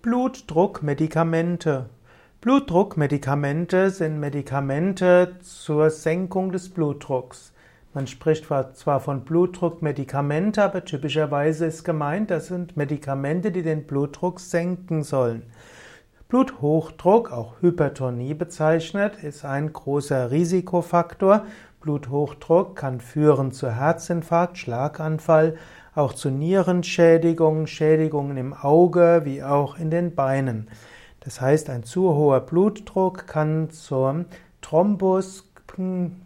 Blutdruckmedikamente. Blutdruckmedikamente sind Medikamente zur Senkung des Blutdrucks. Man spricht zwar von Blutdruckmedikamente, aber typischerweise ist gemeint, das sind Medikamente, die den Blutdruck senken sollen. Bluthochdruck, auch Hypertonie bezeichnet, ist ein großer Risikofaktor. Bluthochdruck kann führen zu Herzinfarkt, Schlaganfall, auch zu Nierenschädigungen, Schädigungen im Auge wie auch in den Beinen. Das heißt, ein zu hoher Blutdruck kann zum Thrombus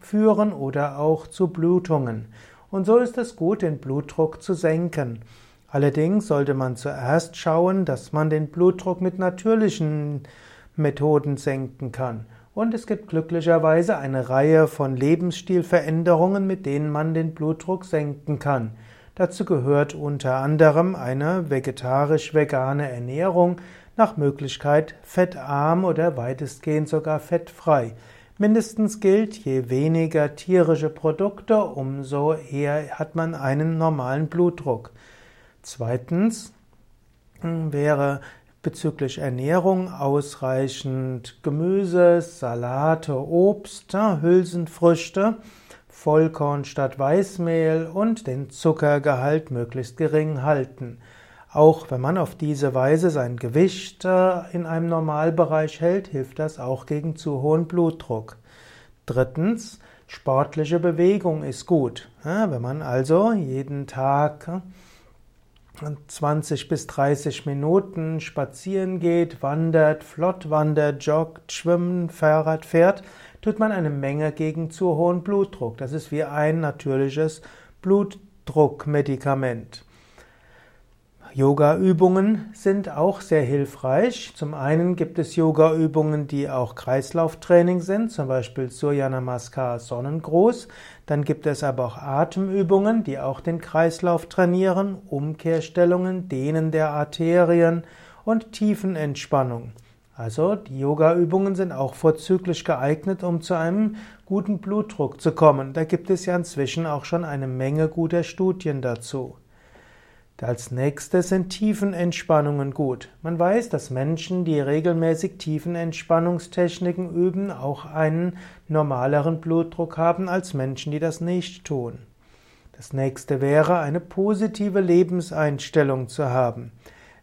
führen oder auch zu Blutungen. Und so ist es gut, den Blutdruck zu senken. Allerdings sollte man zuerst schauen, dass man den Blutdruck mit natürlichen Methoden senken kann. Und es gibt glücklicherweise eine Reihe von Lebensstilveränderungen, mit denen man den Blutdruck senken kann. Dazu gehört unter anderem eine vegetarisch-vegane Ernährung, nach Möglichkeit fettarm oder weitestgehend sogar fettfrei. Mindestens gilt, je weniger tierische Produkte, umso eher hat man einen normalen Blutdruck. Zweitens hm, wäre bezüglich Ernährung ausreichend Gemüse, Salate, Obst, Hülsenfrüchte, Vollkorn statt Weißmehl und den Zuckergehalt möglichst gering halten. Auch wenn man auf diese Weise sein Gewicht äh, in einem Normalbereich hält, hilft das auch gegen zu hohen Blutdruck. Drittens, sportliche Bewegung ist gut. Wenn man also jeden Tag 20 bis 30 Minuten spazieren geht, wandert, flott wandert, joggt, schwimmt, Fahrrad fährt, tut man eine Menge gegen zu hohen Blutdruck. Das ist wie ein natürliches Blutdruckmedikament. Yoga-Übungen sind auch sehr hilfreich. Zum einen gibt es Yoga-Übungen, die auch Kreislauftraining sind, zum Beispiel Surya Namaskar Sonnengruß. Dann gibt es aber auch Atemübungen, die auch den Kreislauf trainieren, Umkehrstellungen, Dehnen der Arterien und Tiefenentspannung. Also die Yoga-Übungen sind auch vorzüglich geeignet, um zu einem guten Blutdruck zu kommen. Da gibt es ja inzwischen auch schon eine Menge guter Studien dazu. Als nächstes sind Tiefenentspannungen gut. Man weiß, dass Menschen, die regelmäßig Tiefenentspannungstechniken üben, auch einen normaleren Blutdruck haben als Menschen, die das nicht tun. Das nächste wäre, eine positive Lebenseinstellung zu haben.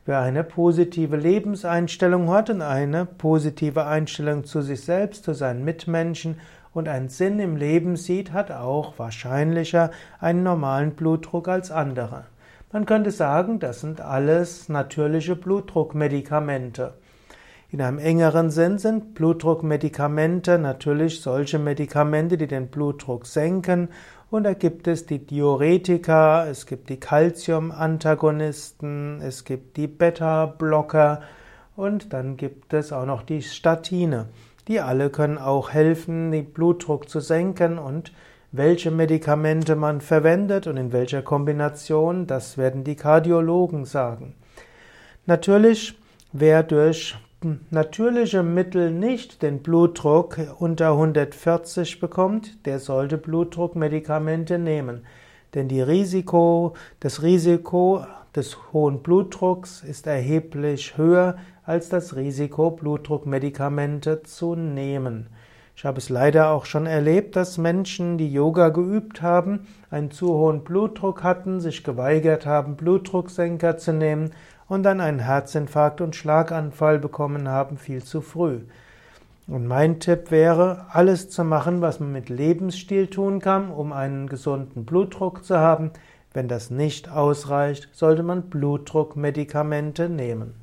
Wer eine positive Lebenseinstellung hat und eine positive Einstellung zu sich selbst, zu seinen Mitmenschen und einen Sinn im Leben sieht, hat auch wahrscheinlicher einen normalen Blutdruck als andere. Man könnte sagen, das sind alles natürliche Blutdruckmedikamente. In einem engeren Sinn sind Blutdruckmedikamente natürlich solche Medikamente, die den Blutdruck senken. Und da gibt es die Diuretika, es gibt die Calcium-Antagonisten, es gibt die Beta-Blocker und dann gibt es auch noch die Statine. Die alle können auch helfen, den Blutdruck zu senken und welche Medikamente man verwendet und in welcher Kombination, das werden die Kardiologen sagen. Natürlich, wer durch natürliche Mittel nicht den Blutdruck unter 140 bekommt, der sollte Blutdruckmedikamente nehmen. Denn die Risiko, das Risiko des hohen Blutdrucks ist erheblich höher als das Risiko, Blutdruckmedikamente zu nehmen. Ich habe es leider auch schon erlebt, dass Menschen, die Yoga geübt haben, einen zu hohen Blutdruck hatten, sich geweigert haben, Blutdrucksenker zu nehmen und dann einen Herzinfarkt und Schlaganfall bekommen haben, viel zu früh. Und mein Tipp wäre, alles zu machen, was man mit Lebensstil tun kann, um einen gesunden Blutdruck zu haben. Wenn das nicht ausreicht, sollte man Blutdruckmedikamente nehmen.